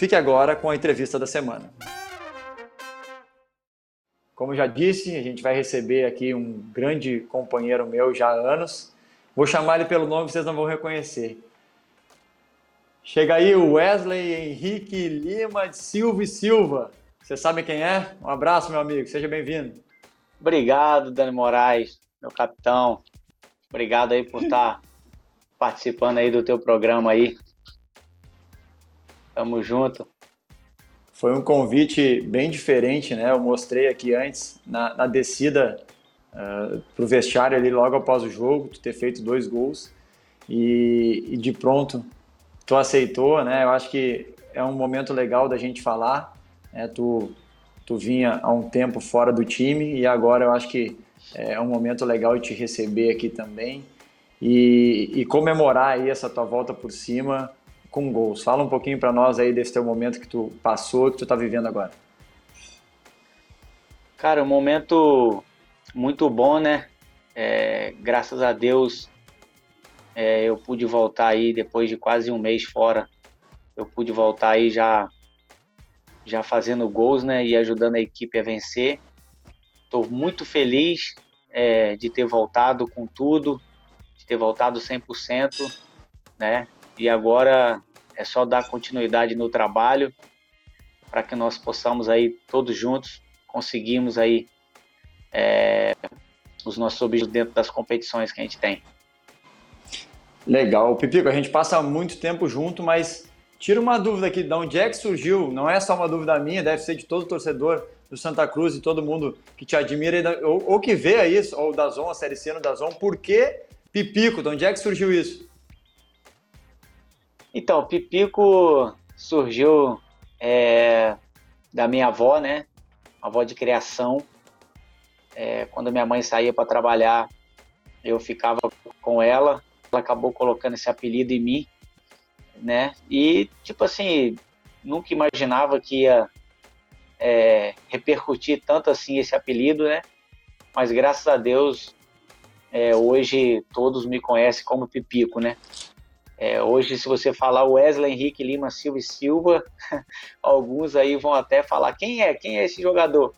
Fique agora com a entrevista da semana. Como já disse, a gente vai receber aqui um grande companheiro meu já há anos. Vou chamar ele pelo nome vocês não vão reconhecer. Chega aí o Wesley Henrique Lima de Silva e Silva. Você sabe quem é? Um abraço, meu amigo. Seja bem-vindo. Obrigado, Dani Moraes, meu capitão. Obrigado aí por estar participando aí do teu programa aí. Tamo junto. Foi um convite bem diferente, né? Eu mostrei aqui antes, na, na descida uh, pro vestiário ali logo após o jogo, tu ter feito dois gols e, e de pronto tu aceitou, né? Eu acho que é um momento legal da gente falar. Né? Tu, tu vinha há um tempo fora do time e agora eu acho que é um momento legal de te receber aqui também e, e comemorar aí essa tua volta por cima com gols. Fala um pouquinho para nós aí desse teu momento que tu passou, que tu está vivendo agora. Cara, um momento muito bom, né? É, graças a Deus é, eu pude voltar aí depois de quase um mês fora. Eu pude voltar aí já já fazendo gols, né? E ajudando a equipe a vencer. Estou muito feliz é, de ter voltado com tudo, de ter voltado 100%, né? E agora é só dar continuidade no trabalho para que nós possamos aí todos juntos conseguirmos aí é, os nossos objetivos dentro das competições que a gente tem. Legal, Pipico, a gente passa muito tempo junto, mas tira uma dúvida aqui, de onde é que surgiu? Não é só uma dúvida minha, deve ser de todo torcedor do Santa Cruz e todo mundo que te admira ou, ou que vê isso, ou da Zon, a Série C no da Zon, por que Pipico? De onde é que surgiu isso? Então, Pipico surgiu é, da minha avó, né? Avó de criação. É, quando minha mãe saía para trabalhar, eu ficava com ela. Ela acabou colocando esse apelido em mim, né? E, tipo assim, nunca imaginava que ia é, repercutir tanto assim esse apelido, né? Mas graças a Deus, é, hoje todos me conhecem como Pipico, né? É, hoje, se você falar Wesley Henrique Lima Silva e Silva, alguns aí vão até falar quem é, quem é esse jogador.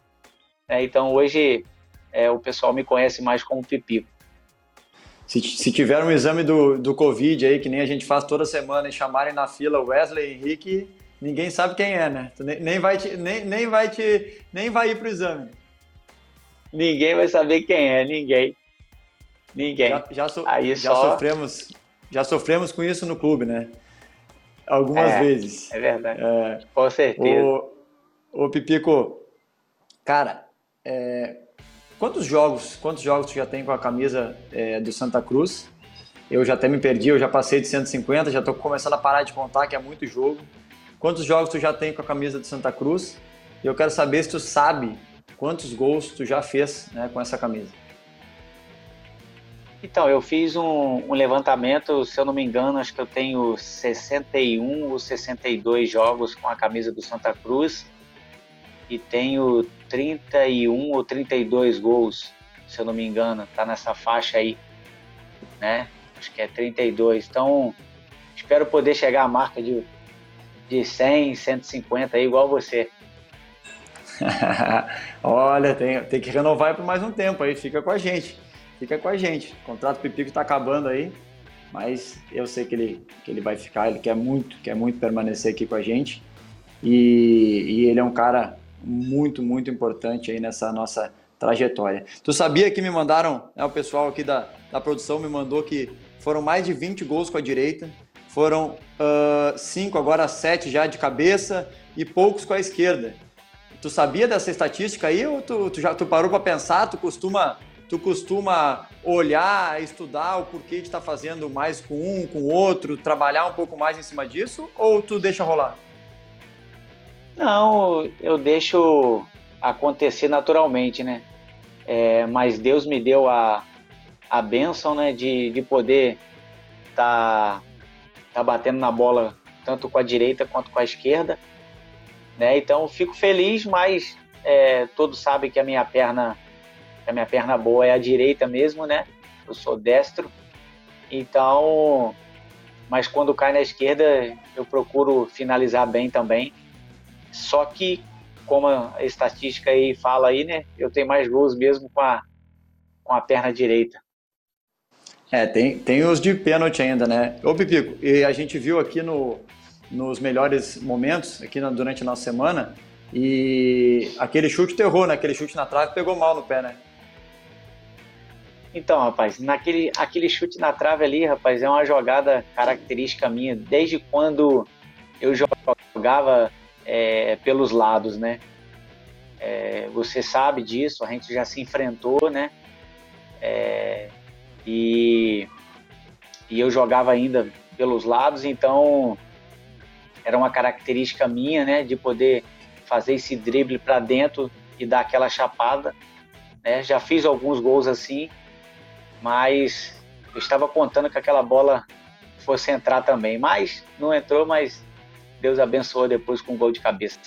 É, então, hoje, é, o pessoal me conhece mais como Pipico. Se, se, tiver um exame do, do Covid aí, que nem a gente faz toda semana, e chamarem na fila Wesley Henrique, ninguém sabe quem é, né? Nem, nem, vai, te, nem, nem, vai, te, nem vai ir pro exame. Ninguém vai saber quem é, ninguém. Ninguém. Já, já, so, já só... sofremos já sofremos com isso no clube, né? Algumas é, vezes. É verdade. É, com certeza. Ô, ô Pipico, cara, é, quantos jogos, quantos jogos tu já tem com a camisa é, do Santa Cruz? Eu já até me perdi, eu já passei de 150, já estou começando a parar de contar, que é muito jogo. Quantos jogos tu já tem com a camisa do Santa Cruz? E eu quero saber se tu sabe quantos gols tu já fez né, com essa camisa. Então, eu fiz um, um, levantamento, se eu não me engano, acho que eu tenho 61 ou 62 jogos com a camisa do Santa Cruz e tenho 31 ou 32 gols, se eu não me engano, tá nessa faixa aí, né? Acho que é 32. Então, espero poder chegar à marca de, de 100, 150 aí, igual você. Olha, tem, tem que renovar por mais um tempo aí, fica com a gente fica com a gente. O contrato do Pipico está acabando aí, mas eu sei que ele, que ele vai ficar, ele quer muito, quer muito permanecer aqui com a gente. E, e ele é um cara muito, muito importante aí nessa nossa trajetória. Tu sabia que me mandaram, né, o pessoal aqui da, da produção me mandou que foram mais de 20 gols com a direita, foram 5, uh, agora 7 já de cabeça e poucos com a esquerda. Tu sabia dessa estatística aí ou tu, tu já tu parou para pensar? Tu costuma tu costuma olhar, estudar o porquê de estar tá fazendo mais com um, com outro, trabalhar um pouco mais em cima disso, ou tu deixa rolar? Não, eu deixo acontecer naturalmente, né? É, mas Deus me deu a, a bênção, né, de, de poder estar tá, tá batendo na bola tanto com a direita quanto com a esquerda, né? Então fico feliz, mas é, todos sabem que a minha perna, a minha perna boa é a direita mesmo, né? Eu sou destro, então, mas quando cai na esquerda eu procuro finalizar bem também. Só que como a estatística aí fala aí, né? Eu tenho mais gols mesmo com a, com a perna direita. É, tem, tem os de pênalti ainda, né? Ô, Pipico, e a gente viu aqui no, nos melhores momentos, aqui na, durante a nossa semana, e aquele chute terror, né? Aquele chute na trave pegou mal no pé, né? Então, rapaz, naquele aquele chute na trave ali, rapaz, é uma jogada característica minha desde quando eu jogava é, pelos lados, né? É, você sabe disso, a gente já se enfrentou, né? É, e, e eu jogava ainda pelos lados, então era uma característica minha, né? De poder fazer esse drible para dentro e dar aquela chapada, né? Já fiz alguns gols assim, mas eu estava contando que aquela bola fosse entrar também, mas não entrou, mas Deus abençoou depois com um gol de cabeça.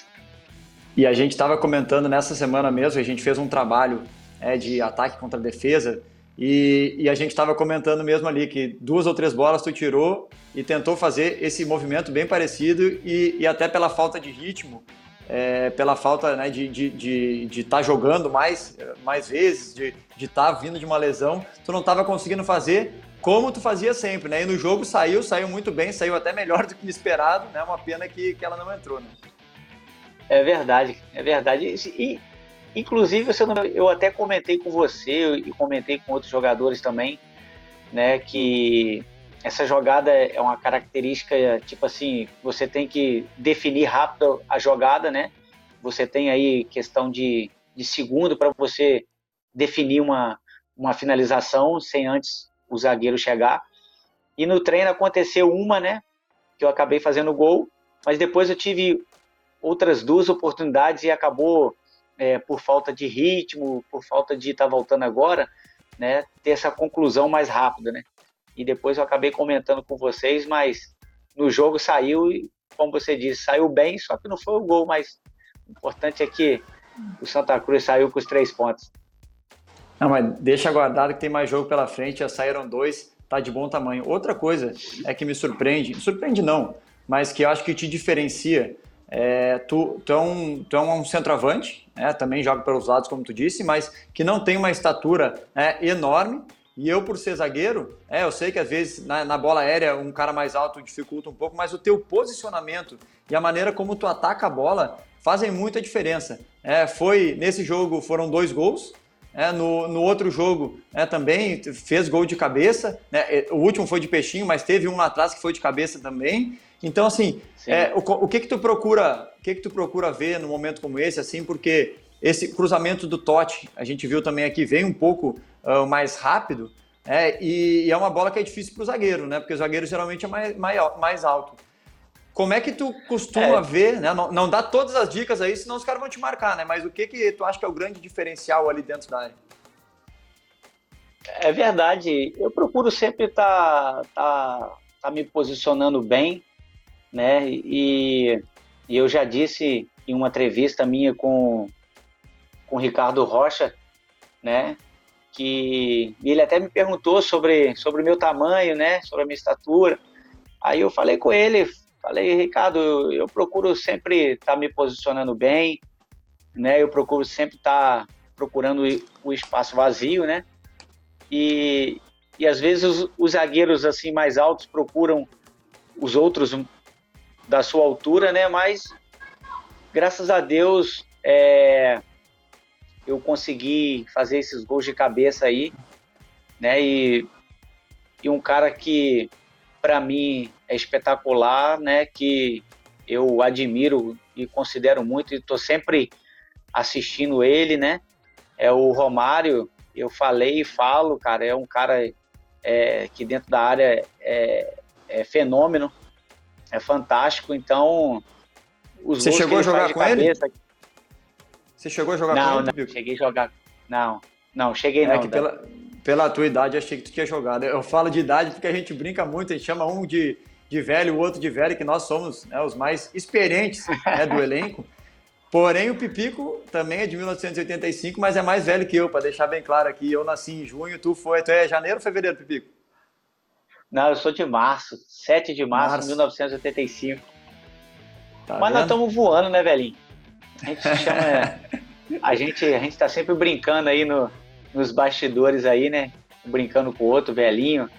E a gente estava comentando nessa semana mesmo, a gente fez um trabalho é, de ataque contra defesa, e, e a gente estava comentando mesmo ali que duas ou três bolas tu tirou e tentou fazer esse movimento bem parecido e, e até pela falta de ritmo, é, pela falta né, de estar de, de, de tá jogando mais, mais vezes, de estar tá vindo de uma lesão, tu não estava conseguindo fazer como tu fazia sempre, né? E no jogo saiu, saiu muito bem, saiu até melhor do que esperado, né? Uma pena que, que ela não entrou, né? É verdade, é verdade. E, inclusive, eu até comentei com você e comentei com outros jogadores também, né? Que essa jogada é uma característica, tipo assim, você tem que definir rápido a jogada, né? Você tem aí questão de, de segundo para você definir uma, uma finalização sem antes o zagueiro chegar. E no treino aconteceu uma, né? Que eu acabei fazendo gol, mas depois eu tive outras duas oportunidades e acabou, é, por falta de ritmo, por falta de estar tá voltando agora, né? Ter essa conclusão mais rápida, né? E depois eu acabei comentando com vocês, mas no jogo saiu como você disse, saiu bem, só que não foi o gol, mas o importante é que o Santa Cruz saiu com os três pontos. Não, mas deixa guardado que tem mais jogo pela frente, já saíram dois, tá de bom tamanho. Outra coisa é que me surpreende, surpreende não, mas que eu acho que te diferencia, é, tu, tu, é um, tu é um centroavante, né, também joga pelos lados, como tu disse, mas que não tem uma estatura é, enorme, e eu, por ser zagueiro, é, eu sei que às vezes na, na, bola aérea um cara mais alto dificulta um pouco, mas o teu posicionamento e a maneira como tu ataca a bola fazem muita diferença. É, foi nesse jogo foram dois gols, é, no, no outro jogo é, também fez gol de cabeça. Né? É, o último foi de peixinho, mas teve um lá atrás que foi de cabeça também. Então, assim, é, o, o, que que tu procura, o que que tu procura ver no momento como esse, assim, porque esse cruzamento do Totti, a gente viu também aqui, vem um pouco uh, mais rápido, é, e, e, é uma bola que é difícil para o zagueiro, né? Porque o zagueiro geralmente é mais, mais, mais alto. Como é que tu costuma é. ver, né? Não, não, dá todas as dicas aí, senão os caras vão te marcar, né? Mas o que que tu acha que é o grande diferencial ali dentro da área? É verdade. Eu procuro sempre estar tá, tá, tá me posicionando bem, né? E, e, eu já disse em uma entrevista minha com com o Ricardo Rocha, né? Que ele até me perguntou sobre sobre o meu tamanho, né? Sobre a minha estatura. Aí eu falei com ele, Falei, Ricardo, eu, eu procuro sempre estar tá me posicionando bem, né? Eu procuro sempre estar tá procurando o espaço vazio, né? E, e às vezes os, os, zagueiros assim mais altos procuram os outros da sua altura, né? Mas graças a Deus é, eu consegui fazer esses gols de cabeça aí, né? E, e um cara que para mim é espetacular, né? Que eu admiro e considero muito e estou sempre assistindo ele, né? É o Romário. Eu falei e falo, cara, é um cara é, que dentro da área é, é fenômeno, é fantástico. Então os Você chegou a jogar com cabeça... ele? Você chegou a jogar não? Não, não, cheguei a jogar. Não, não, cheguei é não. Que pela, pela tua idade, achei que tu tinha jogado. Eu falo de idade porque a gente brinca muito, a gente chama um de, de velho, o outro de velho, que nós somos né, os mais experientes né, do elenco. Porém, o Pipico também é de 1985, mas é mais velho que eu, para deixar bem claro aqui. Eu nasci em junho, tu foi. Tu é janeiro ou fevereiro, Pipico? Não, eu sou de março, 7 de março, março. de 1985. Tá mas vendo? nós estamos voando, né, velhinho? A gente chama. a gente a gente tá sempre brincando aí no, nos bastidores aí, né? Brincando com o outro, velhinho.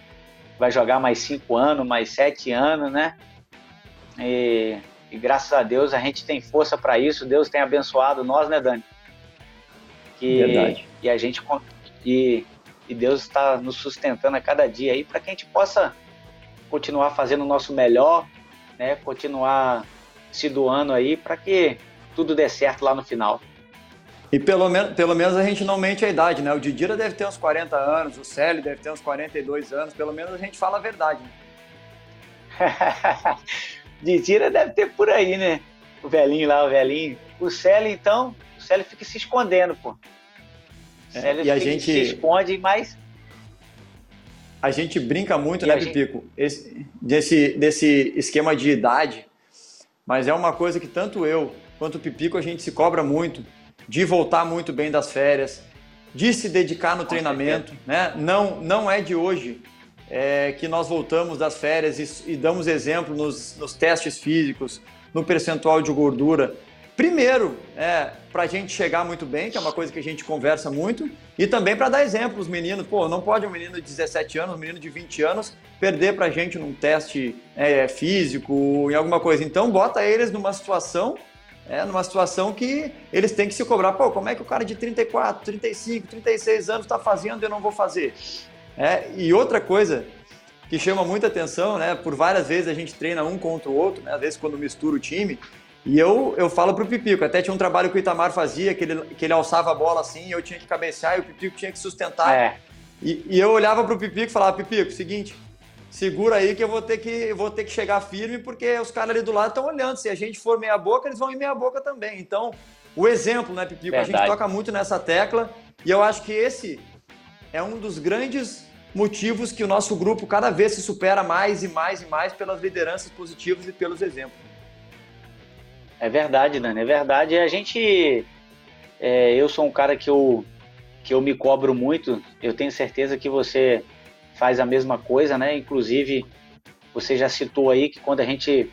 Vai jogar mais cinco anos, mais sete anos, né? E e graças a Deus a gente tem força para isso. Deus tem abençoado nós, né, Dani? Que, Verdade. E a gente e, e Deus está nos sustentando a cada dia aí para que a gente possa continuar fazendo o nosso melhor, né? Continuar se doando aí para que tudo dê certo lá no final. E pelo, menos, pelo menos a gente não mente a idade, né? O Didira deve ter uns 40 anos, o Célio deve ter uns 42 anos, pelo menos a gente fala a verdade. Né? de tira deve ter por aí, né? O velhinho lá, o velhinho. O Célio, então, o Célio fica se escondendo, pô. O é, Célio e a gente se esconde, mas. A gente brinca muito, e né, Pipico? Gente... Esse, desse, desse esquema de idade, mas é uma coisa que tanto eu quanto o Pipico a gente se cobra muito de voltar muito bem das férias, de se dedicar no treinamento, né? Não, não é de hoje é, que nós voltamos das férias e, e damos exemplo nos, nos, testes físicos, no percentual de gordura. Primeiro, é, para a gente chegar muito bem, que é uma coisa que a gente conversa muito, e também para dar exemplo os meninos. Pô, não pode um menino de 17 anos, um menino de 20 anos, perder para a gente num teste é, físico, em alguma coisa. Então, bota eles numa situação é, numa situação que eles têm que se cobrar. Pô, como é que o cara de 34, 35, 36 anos está fazendo e eu não vou fazer? É, e outra coisa que chama muita atenção, né? Por várias vezes a gente treina um contra o outro, né? Às vezes quando mistura o time. E eu, eu falo pro Pipico, até tinha um trabalho que o Itamar fazia, que ele, que ele alçava a bola assim, eu tinha que cabecear e o Pipico tinha que sustentar. É. E, e eu olhava pro Pipico e falava, Pipico, seguinte, segura aí que eu vou ter que, vou ter que chegar firme, porque os caras ali do lado estão olhando. Se a gente for meia boca, eles vão ir meia boca também. Então, o exemplo, né, Pipico? Verdade. A gente toca muito nessa tecla e eu acho que esse é um dos grandes motivos que o nosso grupo cada vez se supera mais e mais e mais pelas lideranças positivas e pelos exemplos. É verdade, Dani, é verdade. A gente. É, eu sou um cara que eu, que eu me cobro muito. Eu tenho certeza que você faz a mesma coisa, né? Inclusive, você já citou aí que quando a gente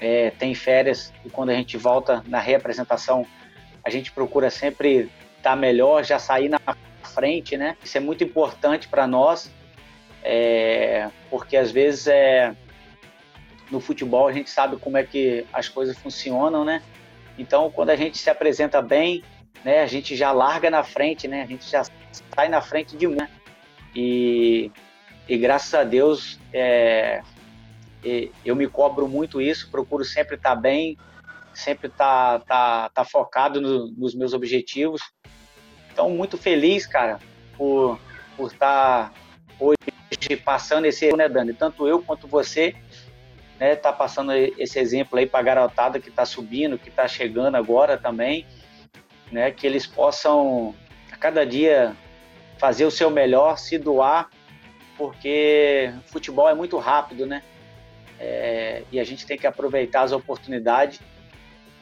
é, tem férias e quando a gente volta na reapresentação, a gente procura sempre estar tá melhor, já sair na frente, né? Isso é muito importante para nós é, porque às vezes é, no futebol a gente sabe como é que as coisas funcionam, né? Então, quando a gente se apresenta bem, né, a gente já larga na frente, né? A gente já sai na frente de um, né? E, e graças a Deus, é, eu me cobro muito isso, procuro sempre estar bem, sempre estar tá, tá, tá focado no, nos meus objetivos. Então, muito feliz, cara, por, estar hoje passando esse, né, Dani? Tanto eu quanto você, né, tá passando esse exemplo aí para a garotada que está subindo, que está chegando agora também, né, que eles possam a cada dia fazer o seu melhor, se doar, porque futebol é muito rápido, né? É, e a gente tem que aproveitar as oportunidades.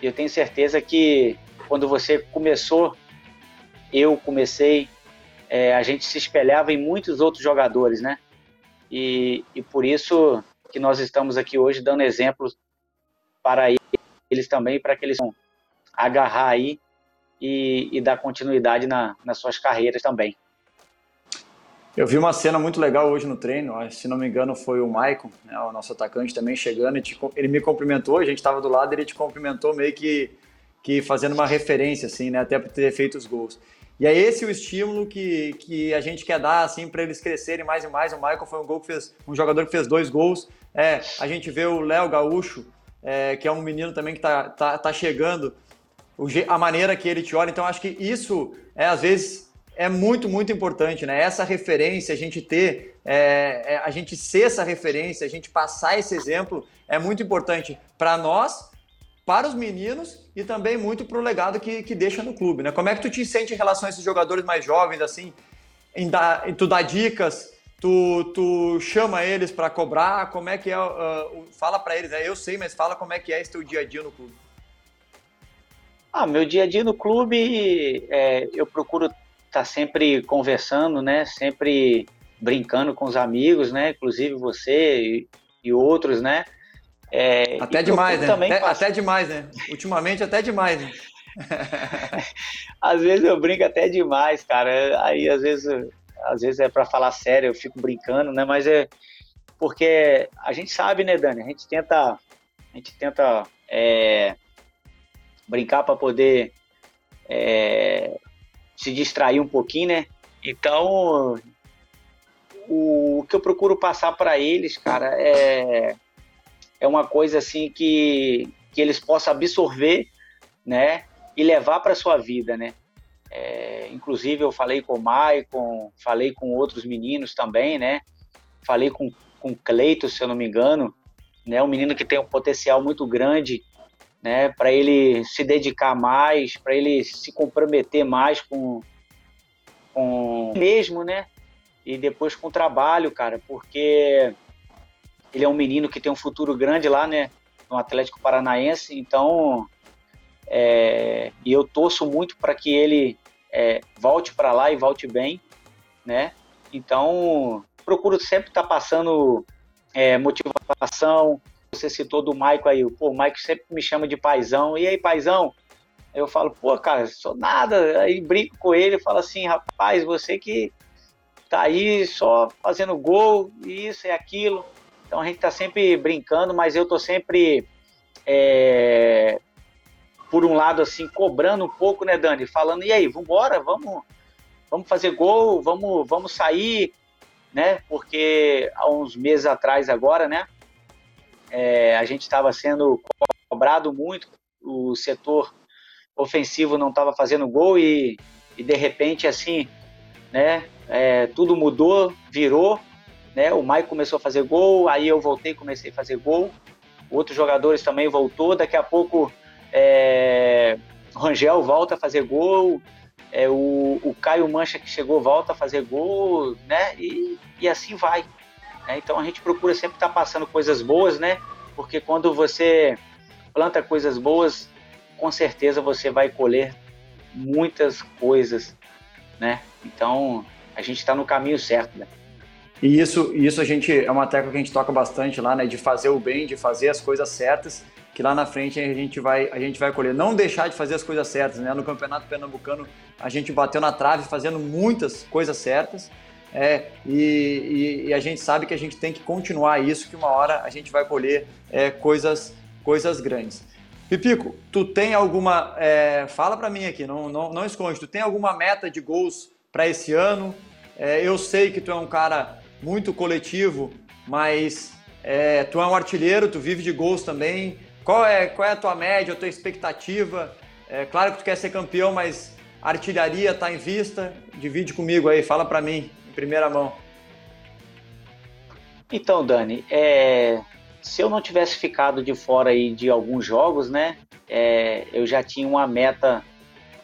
Eu tenho certeza que quando você começou, eu comecei, é, a gente se espelhava em muitos outros jogadores, né? E, e por isso que nós estamos aqui hoje dando exemplos para eles também, para que eles agarrar aí e, e dar continuidade na, nas suas carreiras também. Eu vi uma cena muito legal hoje no treino, se não me engano foi o Maicon, né, o nosso atacante também chegando, te, ele me cumprimentou, a gente estava do lado, ele te cumprimentou meio que, que fazendo uma referência, assim, né, até por ter feito os gols. E é esse o estímulo que, que a gente quer dar assim para eles crescerem mais e mais. O Michael foi um gol que fez um jogador que fez dois gols. É, a gente vê o Léo Gaúcho, é, que é um menino também que está tá, tá chegando, o, a maneira que ele te olha. Então acho que isso é às vezes é muito muito importante, né? Essa referência, a gente ter, é, é a gente ser essa referência, a gente passar esse exemplo é muito importante para nós para os meninos e também muito para o legado que, que deixa no clube, né? Como é que tu te sente em relação a esses jogadores mais jovens, assim, em, dar, em tu dá dicas, tu, tu chama eles para cobrar, como é que é, uh, fala para eles, né? eu sei, mas fala como é que é esse teu dia a dia no clube. Ah, meu dia a dia no clube, é, eu procuro tá sempre conversando, né? Sempre brincando com os amigos, né? Inclusive você e, e outros, né? É, até demais, né? Até, até, demais, né? Ultimamente até demais, né? às vezes eu brinco até demais, cara. Aí às vezes, às vezes é para falar sério, eu fico brincando, né? Mas é porque a gente sabe, né, Dani? A gente tenta, a gente tenta é, brincar para poder é, se distrair um pouquinho, né? Então, o, o que eu procuro passar para eles, cara, é é uma coisa assim que, que eles possam absorver, né, e levar para sua vida, né. É, inclusive eu falei com o Maicon, falei com outros meninos também, né, falei com com Cleito, se eu não me engano, né, um menino que tem um potencial muito grande, né, para ele se dedicar mais, para ele se comprometer mais com com mesmo, né, e depois com o trabalho, cara, porque ele é um menino que tem um futuro grande lá, né, no Atlético Paranaense, então é, e eu torço muito para que ele é, volte para lá e volte bem, né? Então procuro sempre estar tá passando é, motivação. Você citou do Maico aí, pô, o Maico sempre me chama de paizão. E aí, paizão? Eu falo, pô, cara, sou nada. Aí brinco com ele, falo assim, rapaz, você que tá aí só fazendo gol, isso e aquilo. Então a gente está sempre brincando, mas eu estou sempre, é, por um lado, assim, cobrando um pouco, né, Dani? Falando, e aí, vambora, vamos, vamos fazer gol, vamos, vamos sair, né? Porque há uns meses atrás agora, né, é, a gente estava sendo cobrado muito, o setor ofensivo não estava fazendo gol e, e de repente, assim, né, é, tudo mudou, virou, né? O Mike começou a fazer gol, aí eu voltei, comecei a fazer gol. Outros jogadores também voltou. Daqui a pouco é, Rangel volta a fazer gol. É, o, o Caio Mancha que chegou volta a fazer gol, né? E, e assim vai. Né? Então a gente procura sempre estar tá passando coisas boas, né? Porque quando você planta coisas boas, com certeza você vai colher muitas coisas, né? Então a gente está no caminho certo, né? E isso, isso a gente é uma tecla que a gente toca bastante lá, né? De fazer o bem, de fazer as coisas certas, que lá na frente a gente vai, a gente vai colher. Não deixar de fazer as coisas certas, né? No Campeonato Pernambucano a gente bateu na trave fazendo muitas coisas certas. É, e, e, e, a gente sabe que a gente tem que continuar isso, que uma hora a gente vai colher é, coisas, coisas grandes. Pipico, tu tem alguma. É, fala para mim aqui, não, não, não esconde, tu tem alguma meta de gols para esse ano? É, eu sei que tu é um cara muito coletivo, mas é, tu é um artilheiro, tu vive de gols também. Qual é, qual é a tua média, a tua expectativa? É claro que tu quer ser campeão, mas artilharia está em vista. Divide comigo aí, fala para mim, primeira mão. Então, Dani, é, se eu não tivesse ficado de fora aí de alguns jogos, né, é, eu já tinha uma meta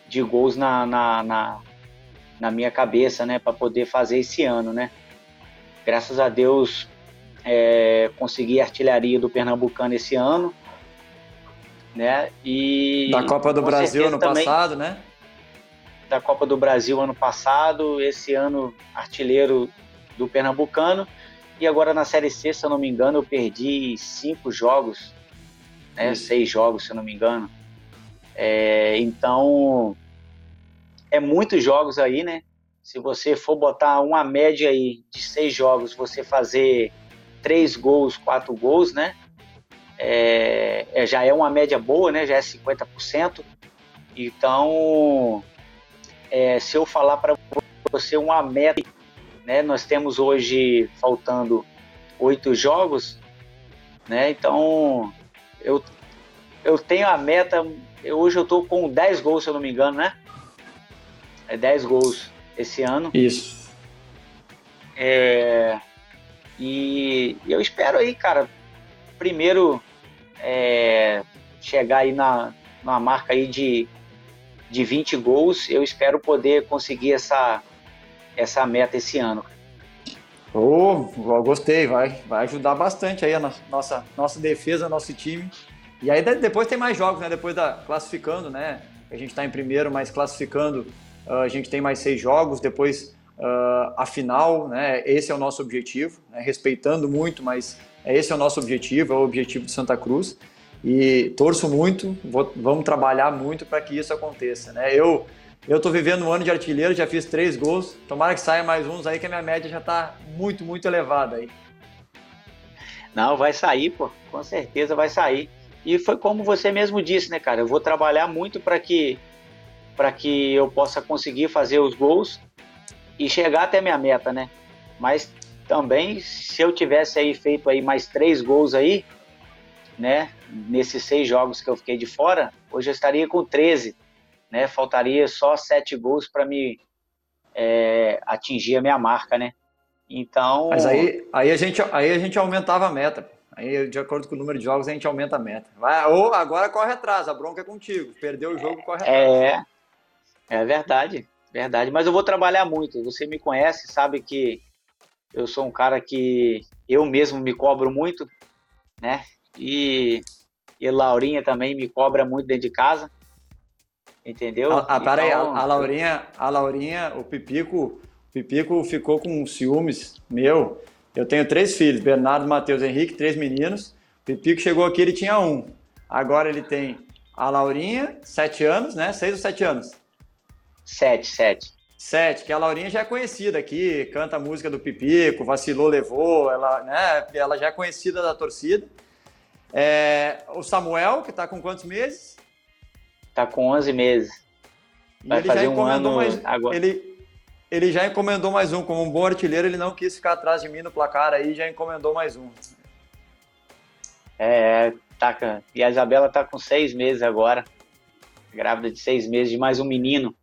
de gols na, na, na, na minha cabeça, né, para poder fazer esse ano, né graças a Deus é, consegui a artilharia do Pernambucano esse ano, né? E da Copa do Brasil ano também, passado, né? Da Copa do Brasil ano passado, esse ano artilheiro do Pernambucano e agora na Série C, se eu não me engano, eu perdi cinco jogos, né? Seis jogos, se eu não me engano. É, então é muitos jogos aí, né? se você for botar uma média aí de seis jogos, você fazer três gols, quatro gols, né? É, é, já é uma média boa, né? Já é 50%. Então, é, se eu falar para você uma meta, né? Nós temos hoje faltando oito jogos, né? Então, eu, eu tenho a meta. Hoje eu estou com 10 gols, se eu não me engano, né? É 10 gols esse ano. Isso. É, e eu espero aí, cara, primeiro é, chegar aí na, na marca aí de, de 20 gols, eu espero poder conseguir essa, essa meta esse ano. Oh, gostei, vai, vai ajudar bastante aí a nossa, nossa defesa, nosso time. E aí depois tem mais jogos, né? Depois da classificando, né? A gente está em primeiro, mas classificando, uh, a gente tem mais seis jogos. Depois uh, a final, né? Esse é o nosso objetivo, né? respeitando muito, mas esse é o nosso objetivo, é o objetivo de Santa Cruz. E torço muito, vou, vamos trabalhar muito para que isso aconteça, né? Eu eu estou vivendo um ano de artilheiro, já fiz três gols. Tomara que saia mais uns aí, que a minha média já está muito, muito elevada aí. Não, vai sair, pô. Com certeza vai sair. E foi como você mesmo disse, né, cara? Eu vou trabalhar muito para que para que eu possa conseguir fazer os gols e chegar até minha meta, né? Mas também, se eu tivesse aí feito aí mais três gols aí, né? Nesses seis jogos que eu fiquei de fora, hoje eu estaria com 13 né? Faltaria só sete gols para me é, atingir a minha marca, né? Então. Mas aí, aí, a gente, aí a gente aumentava a meta. Aí, de acordo com o número de jogos, a gente aumenta a meta. Vai, ou agora corre atrás, a bronca é contigo. Perdeu o jogo, corre atrás. É, é verdade, verdade. Mas eu vou trabalhar muito. Você me conhece, sabe que eu sou um cara que eu mesmo me cobro muito, né? E, e Laurinha também me cobra muito dentro de casa. Entendeu? Ah, ah pera então, aí, a, a, Laurinha, a Laurinha, o Pipico, o Pipico ficou com ciúmes meu. Eu tenho três filhos, Bernardo, Matheus, Henrique, três meninos. O Pipico chegou aqui, ele tinha um. Agora ele tem a Laurinha, sete anos, né? Seis ou sete anos? Sete, sete. Sete, que a Laurinha já é conhecida aqui, canta a música do Pipico, vacilou, levou, ela, né, ela já é conhecida da torcida. É, o Samuel, que está com quantos meses? Tá com 11 meses. Vai ele fazer um ano mais, agora. Ele, ele já encomendou mais um. Como um bom artilheiro, ele não quis ficar atrás de mim no placar aí, já encomendou mais um. É, tá, e a Isabela tá com seis meses agora. Grávida de seis meses de mais um menino.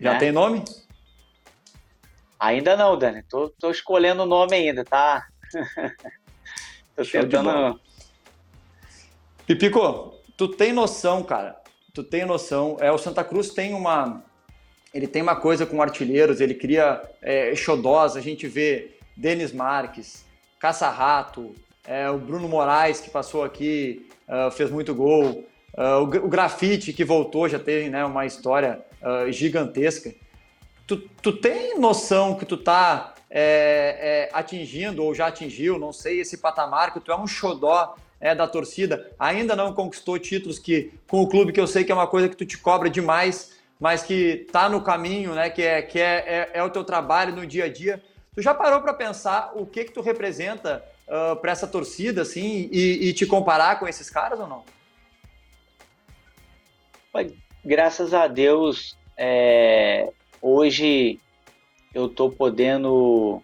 Já né? tem nome? Ainda não, Dani. Tô, tô escolhendo o nome ainda, tá? tô Show tentando. Pipico, tu tem noção, cara, tu tem noção, é, o Santa Cruz tem uma, ele tem uma coisa com artilheiros, ele cria é, xodós, a gente vê Denis Marques, Caça-Rato, é, o Bruno Moraes, que passou aqui, uh, fez muito gol, uh, o, o Grafite, que voltou, já teve né, uma história uh, gigantesca. Tu, tu tem noção que tu tá é, é, atingindo, ou já atingiu, não sei, esse patamar, que tu é um xodó é, da torcida, ainda não conquistou títulos que com o clube que eu sei que é uma coisa que tu te cobra demais, mas que tá no caminho, né? Que é que é, é, é o teu trabalho no dia a dia. Tu já parou para pensar o que que tu representa uh, para essa torcida, assim, e, e, te comparar com esses caras ou não? Graças a Deus, é, hoje eu tô podendo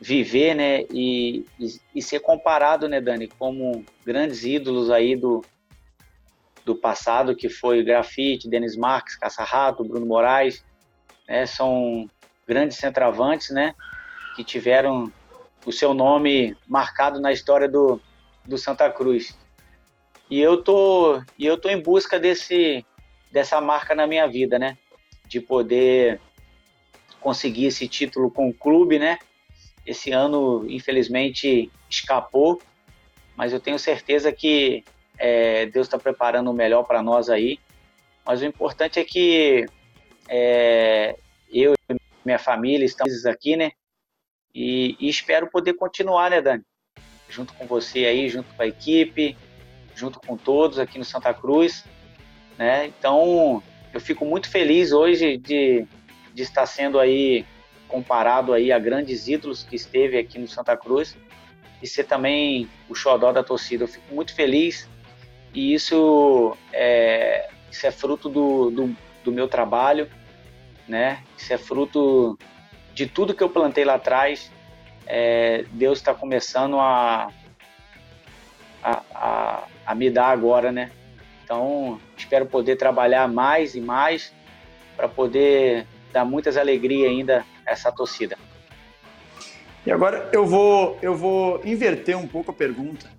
viver, né, e, e, e, ser comparado, né, Dani, como grandes ídolos aí do, do passado, que foi Grafite, Denis Marques, Caça-Rato, Bruno Moraes, né, são grandes centravantes, né, que tiveram o seu nome marcado na história do, do Santa Cruz. E eu tô, e eu tô em busca desse, dessa marca na minha vida, né, de poder conseguir esse título com o clube, né, esse ano, infelizmente, escapou, mas eu tenho certeza que é, Deus está preparando o melhor para nós aí. Mas o importante é que é, eu e minha família estamos aqui, né? E, e, espero poder continuar, né, Dani? Junto com você aí, junto com a equipe, junto com todos aqui no Santa Cruz, né? Então, eu fico muito feliz hoje de, de estar sendo aí comparado aí a grandes ídolos que esteve aqui no Santa Cruz e ser também o xodó da torcida. Eu fico muito feliz e isso é, isso é fruto do, do, do meu trabalho, né? Isso é fruto de tudo que eu plantei lá atrás. É, Deus está começando a, a, a, a me dar agora, né? Então, espero poder trabalhar mais e mais para poder dar muitas alegrias ainda essa torcida. E agora eu vou, eu vou inverter um pouco a pergunta.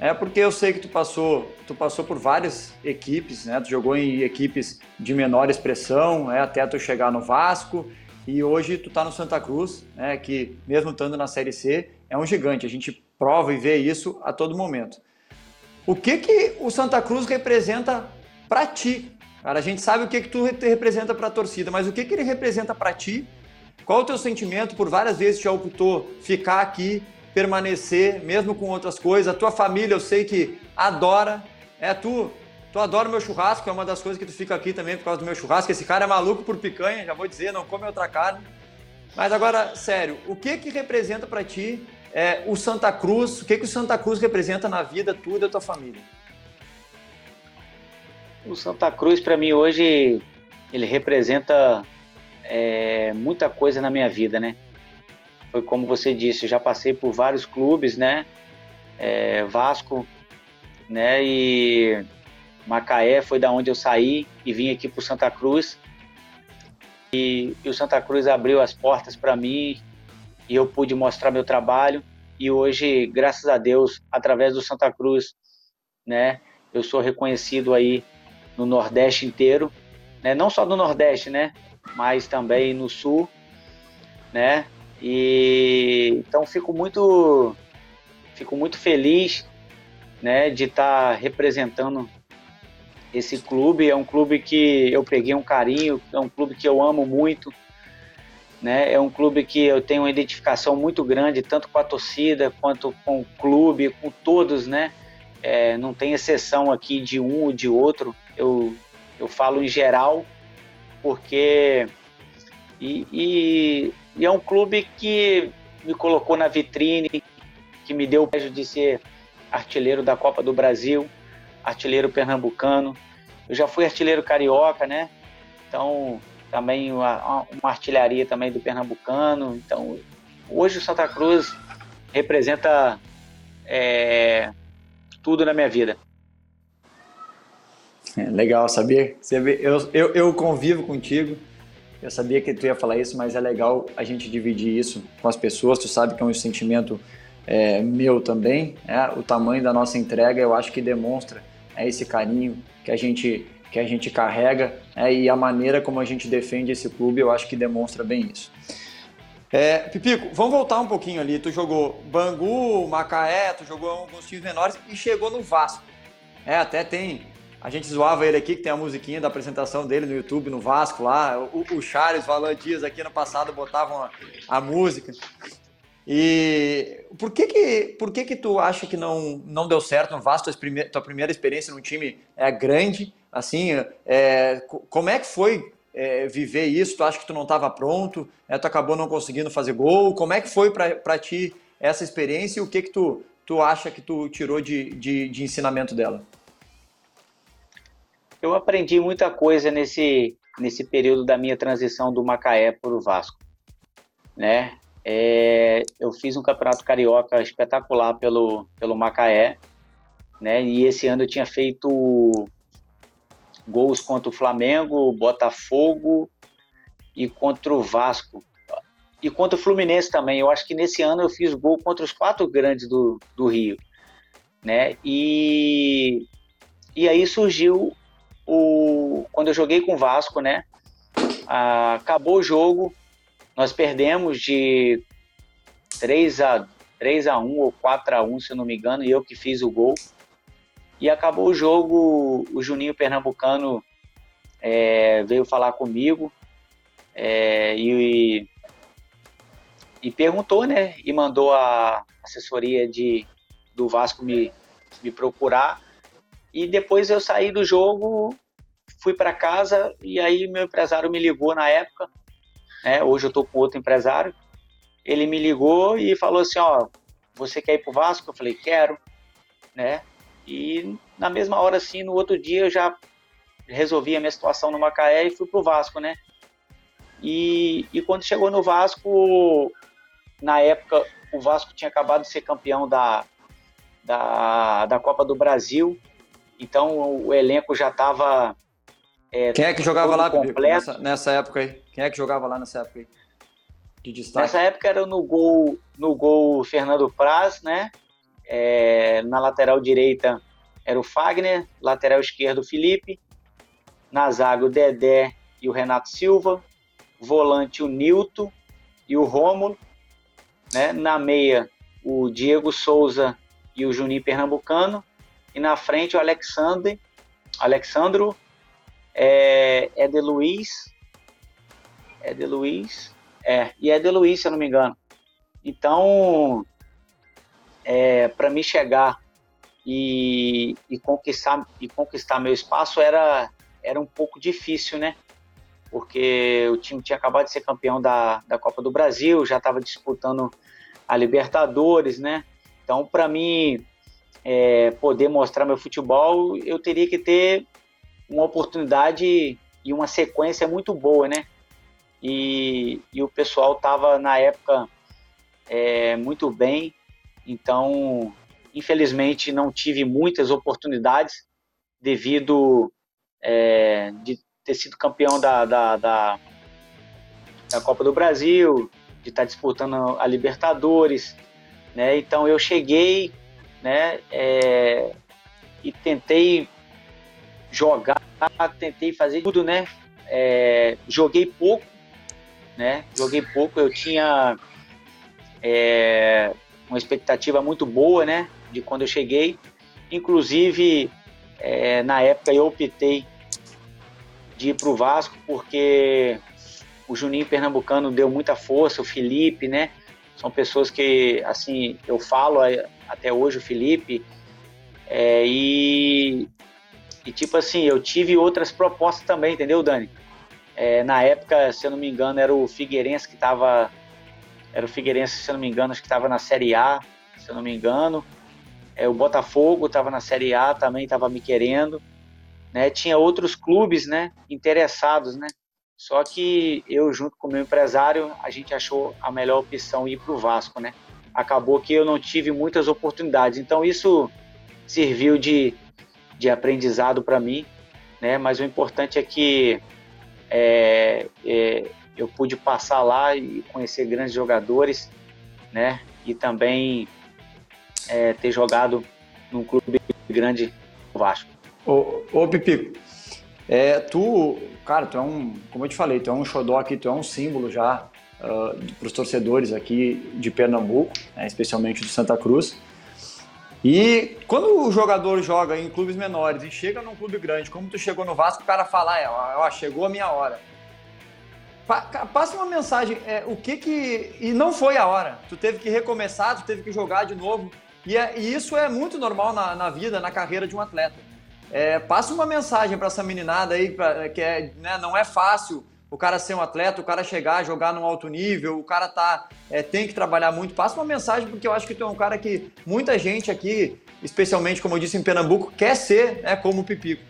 É porque eu sei que tu passou, tu passou por várias equipes, né? Tu jogou em equipes de menor expressão, é, até tu chegar no Vasco e hoje tu tá no Santa Cruz, né? Que mesmo estando na Série C é um gigante. A gente prova e vê isso a todo momento. O que que o Santa Cruz representa para ti? Cara, a gente sabe o que que tu representa para a torcida, mas o que que ele representa para ti? Qual o teu sentimento? Por várias vezes já optou ficar aqui permanecer, mesmo com outras coisas. A tua família, eu sei que adora. É tu, tu adora o meu churrasco, é uma das coisas que tu fica aqui também por causa do meu churrasco. Esse cara é maluco por picanha, já vou dizer, não come outra carne. Mas agora, sério, o que que representa para ti é, o Santa Cruz? O que que o Santa Cruz representa na vida tua e da tua família? O Santa Cruz para mim hoje ele representa é, muita coisa na minha vida, né? foi como você disse, já passei por vários clubes, né? É, Vasco, né? E Macaé foi da onde eu saí e vim aqui para o Santa Cruz. E, e, o Santa Cruz abriu as portas para mim e eu pude mostrar meu trabalho. E hoje, graças a Deus, através do Santa Cruz, né? Eu sou reconhecido aí no Nordeste inteiro, né? Não só no Nordeste, né? Mas também no Sul, né? E então fico muito fico muito feliz, né, de estar tá representando esse clube. É um clube que eu peguei um carinho, é um clube que eu amo muito, né? É um clube que eu tenho uma identificação muito grande tanto com a torcida quanto com o clube, com todos, né? É, não tem exceção aqui de um ou de outro. Eu eu falo em geral porque e, e e é um clube que me colocou na vitrine, que me deu o privilégio de ser artilheiro da Copa do Brasil, artilheiro pernambucano. Eu já fui artilheiro carioca, né? Então, também uma, uma artilharia também do pernambucano. Então, hoje o Santa Cruz representa é, tudo na minha vida. É, legal, sabia? Eu, eu, eu convivo contigo eu sabia que tu ia falar isso, mas é legal a gente dividir isso com as pessoas. Tu sabe que é um sentimento é, meu também. É, o tamanho da nossa entrega, eu acho que demonstra é, esse carinho que a gente que a gente carrega é, e a maneira como a gente defende esse clube, eu acho que demonstra bem isso. É, Pipico, vamos voltar um pouquinho ali. Tu jogou Bangu, Macaé, tu jogou alguns times menores e chegou no Vasco. É, até tem a gente zoava ele aqui, que tem a musiquinha da apresentação dele no YouTube, no Vasco lá. O, o Charles Valan Dias aqui no passado botavam a, a, música. E por que que, por que que tu acha que não, não deu certo no Vasco, tua primeira, tua primeira experiência num time é grande? Assim, é, como é que foi é, viver isso? Tu acha que tu não estava pronto? É, tu acabou não conseguindo fazer gol? Como é que foi para ti essa experiência e o que que tu, tu acha que tu tirou de, de, de ensinamento dela? Eu aprendi muita coisa nesse, nesse período da minha transição do Macaé para o Vasco. Né? É, eu fiz um campeonato carioca espetacular pelo, pelo Macaé, né? e esse ano eu tinha feito gols contra o Flamengo, Botafogo e contra o Vasco. E contra o Fluminense também. Eu acho que nesse ano eu fiz gol contra os quatro grandes do, do Rio. Né? E, e aí surgiu o, quando eu joguei com o Vasco, né? Ah, acabou o jogo, nós perdemos de 3 a 3 a 1 ou 4 a 1, se eu não me engano, e eu que fiz o gol. E acabou o jogo, o Juninho Pernambucano é, veio falar comigo é, e, e perguntou, né? E mandou a assessoria de, do Vasco me, me procurar e depois eu saí do jogo, fui para casa e aí meu empresário me ligou na época. Né? Hoje eu tô com outro empresário. Ele me ligou e falou assim, ó, você quer ir pro Vasco? Eu falei, quero, né? E na mesma hora, assim, no outro dia eu já resolvi a minha situação no Macaé e fui pro Vasco, né? E, e quando chegou no Vasco, na época, o Vasco tinha acabado de ser campeão da, da, da Copa do Brasil então o elenco já estava. É, Quem é que jogava lá, completo. Nessa, nessa, época aí? Quem é que jogava lá nessa época aí? De destaque? Nessa época era no gol, no gol Fernando Praz, né? É, na lateral direita era o Fagner, lateral esquerdo o Felipe, na zaga o Dedé e o Renato Silva, volante o Nilton e o Rômulo, né? na meia o Diego Souza e o Juninho Pernambucano, e na frente o Alexandre, Alexandro é, é de Luiz, é de Luiz, é, e é de Luiz, se eu não me engano. Então, é, para mim chegar e, e, conquistar e conquistar meu espaço era era um pouco difícil, né? Porque o time tinha acabado de ser campeão da, da Copa do Brasil, já estava disputando a Libertadores, né? Então, para mim é, poder mostrar meu futebol, eu teria que ter uma oportunidade e uma sequência muito boa, né? E, e o pessoal estava na época é, muito bem, então infelizmente não tive muitas oportunidades devido é, de ter sido campeão da, da, da, da, Copa do Brasil, de estar disputando a Libertadores, né? Então eu cheguei, né? É, e tentei jogar, tentei fazer tudo, né? É, joguei pouco, né? Joguei pouco, eu tinha é, uma expectativa muito boa, né? De quando eu cheguei, inclusive é, na época eu optei de ir para o Vasco porque o Juninho Pernambucano deu muita força, o Felipe, né? São pessoas que, assim, eu falo até hoje, o Felipe, é, e, e tipo assim, eu tive outras propostas também, entendeu, Dani? É, na época, se eu não me engano, era o Figueirense que estava. Era o Figueirense, se eu não me engano, acho que estava na Série A, se eu não me engano. É, o Botafogo estava na Série A, também estava me querendo. Né? Tinha outros clubes né, interessados, né? Só que eu, junto com o meu empresário, a gente achou a melhor opção ir para o Vasco, né? Acabou que eu não tive muitas oportunidades. Então isso serviu de, de aprendizado para mim, né? Mas o importante é que é, é, eu pude passar lá e conhecer grandes jogadores, né? E também é, ter jogado num clube grande, o Vasco. Ô, ô Pipico, é, tu, cara, tu é um, como eu te falei, tu é um xodó aqui, tu é um símbolo já uh, para os torcedores aqui de Pernambuco, né, especialmente do Santa Cruz. E quando o jogador joga em clubes menores e chega num clube grande, como tu chegou no Vasco, o cara fala, é, ó, chegou a minha hora. Passa uma mensagem, é, o que que... E não foi a hora, tu teve que recomeçar, tu teve que jogar de novo. E, é, e isso é muito normal na, na, vida, na carreira de um atleta. É, passa uma mensagem para essa meninada aí, pra, que é, né, não é fácil o cara ser um atleta, o cara chegar, jogar num alto nível, o cara tá, é, tem que trabalhar muito. Passa uma mensagem, porque eu acho que tu é um cara que muita gente aqui, especialmente, como eu disse, em Pernambuco, quer ser né, como o Pipico.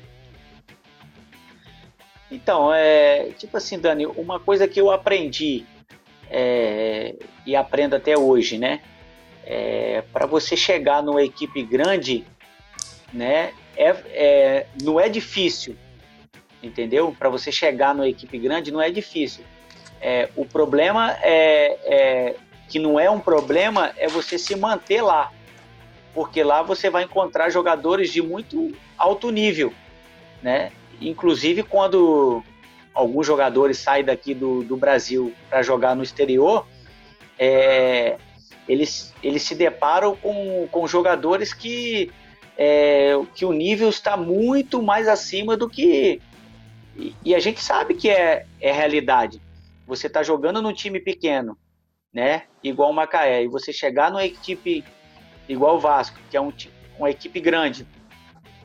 Então, é, tipo assim, Dani, uma coisa que eu aprendi é, e aprendo até hoje, né? é, para você chegar numa equipe grande, né, é, é não é difícil, entendeu? Para você chegar numa equipe grande não é difícil. É, o problema é, é, que não é um problema é você se manter lá, porque lá você vai encontrar jogadores de muito alto nível, né? Inclusive quando alguns jogadores saem daqui do, do Brasil para jogar no exterior, é, eles, eles se deparam com, com jogadores que, é, que o nível está muito mais acima do que. E, a gente sabe que é, é realidade. Você está jogando num time pequeno, né? Igual o Macaé, e você chegar numa equipe igual o Vasco, que é um, uma equipe grande,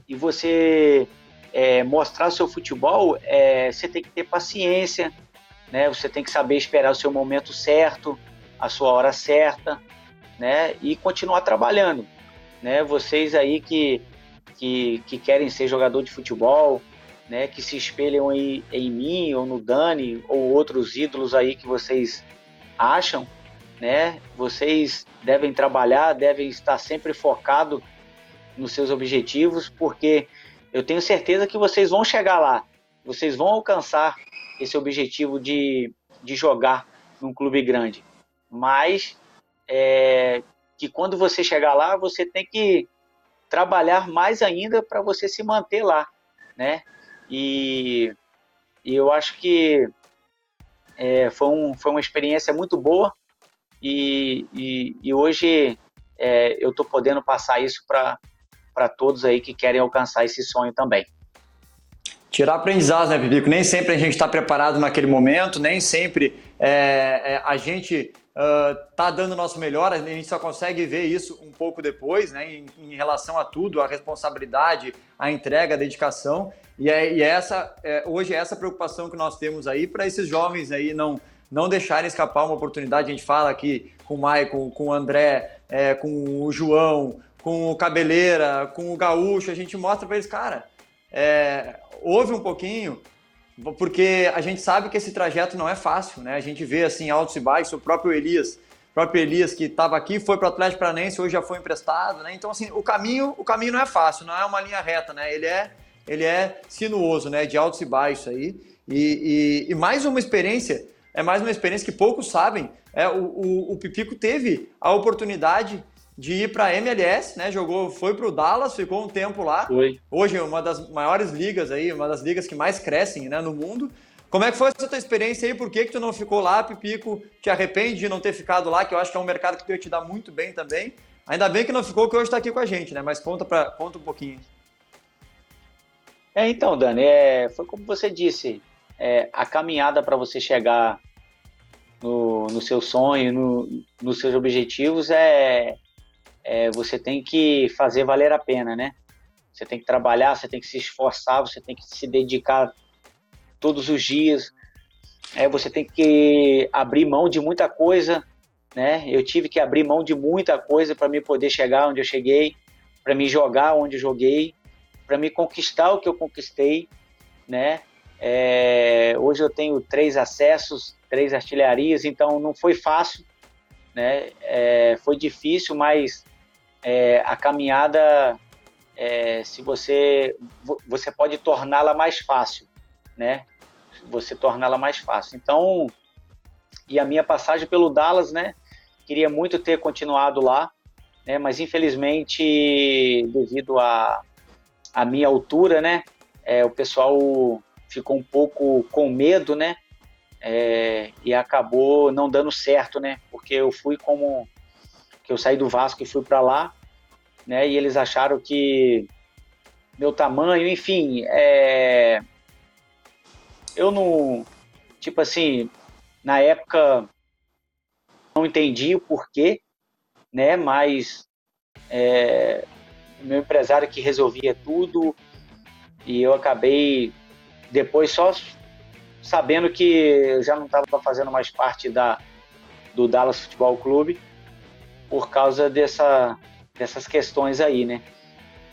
e você é, mostrar seu futebol, é, você tem que ter paciência, né? Você tem que saber esperar o seu momento certo, a sua hora certa, né? E continuar trabalhando, né? Vocês aí que, que, que querem ser jogador de futebol, né? Que se espelham em, em mim ou no Dani ou outros ídolos aí que vocês acham, né? Vocês devem trabalhar, devem estar sempre focado nos seus objetivos, porque eu tenho certeza que vocês vão chegar lá, vocês vão alcançar esse objetivo de, de jogar num clube grande. Mas é, que quando você chegar lá, você tem que trabalhar mais ainda para você se manter lá, né? E, e eu acho que é, foi, um, foi uma experiência muito boa e, e, e hoje é, eu estou podendo passar isso para todos aí que querem alcançar esse sonho também. Tirar aprendizados, né, Pipico? Nem sempre a gente está preparado naquele momento, nem sempre é, é, a gente uh, dando o nosso melhor, a gente só consegue ver isso um pouco depois, né, em, em relação a tudo, a responsabilidade, a entrega, a dedicação. E, é, e é essa, é, hoje é essa preocupação que nós temos aí para esses jovens aí não, não deixarem escapar uma oportunidade. A gente fala aqui com o Maicon, com o André, é, com o João, com o Cabeleira, com o Gaúcho, a gente mostra para eles, cara, é, ouve um pouquinho, porque a gente sabe que esse trajeto não é fácil, né? A gente vê assim altos e baixos, o próprio Elias, próprio Elias que estava aqui, foi para o Atlético Paranaense, hoje já foi emprestado, né? Então assim, o caminho, o caminho não é fácil, não é uma linha reta, né? Ele é, ele é sinuoso, né? De altos e baixos aí. E, e, e mais uma experiência, é mais uma experiência que poucos sabem. É, o, o, o Pipico teve a oportunidade de ir para a MLS, né? Jogou, foi para o Dallas, ficou um tempo lá. Foi. Hoje é uma das maiores ligas aí, uma das ligas que mais crescem, né, no mundo. Como é que foi essa tua experiência aí? Por que, que tu não ficou lá, Pipico? Te arrepende de não ter ficado lá, que eu acho que é um mercado que tu ia te dar muito bem também. Ainda bem que não ficou, que hoje está aqui com a gente, né? Mas conta, pra, conta um pouquinho. É, então, Dani, é, foi como você disse, é, a caminhada para você chegar no, no seu sonho, no, nos seus objetivos é, é, você tem que fazer valer a pena, né? Você tem que trabalhar, você tem que se esforçar, você tem que se dedicar todos os dias. É, você tem que abrir mão de muita coisa, né? Eu tive que abrir mão de muita coisa para me poder chegar onde eu cheguei, para me jogar onde eu joguei, para me conquistar o que eu conquistei, né? É, hoje eu tenho três acessos, três artilharias, então não foi fácil, né? É, foi difícil, mas é, a caminhada, é, se você você pode torná-la mais fácil, né? Você torná-la mais fácil. Então, e a minha passagem pelo Dallas, né? Queria muito ter continuado lá, né? Mas infelizmente, devido a a minha altura, né? É, o pessoal ficou um pouco com medo, né? É, e acabou não dando certo, né? Porque eu fui como que eu saí do Vasco e fui para lá, né? E eles acharam que meu tamanho, enfim, é... eu não, tipo assim, na época não entendi o porquê, né? Mas é... meu empresário que resolvia tudo e eu acabei depois só sabendo que eu já não estava fazendo mais parte da do Dallas Futebol Clube por causa dessa, dessas questões aí, né?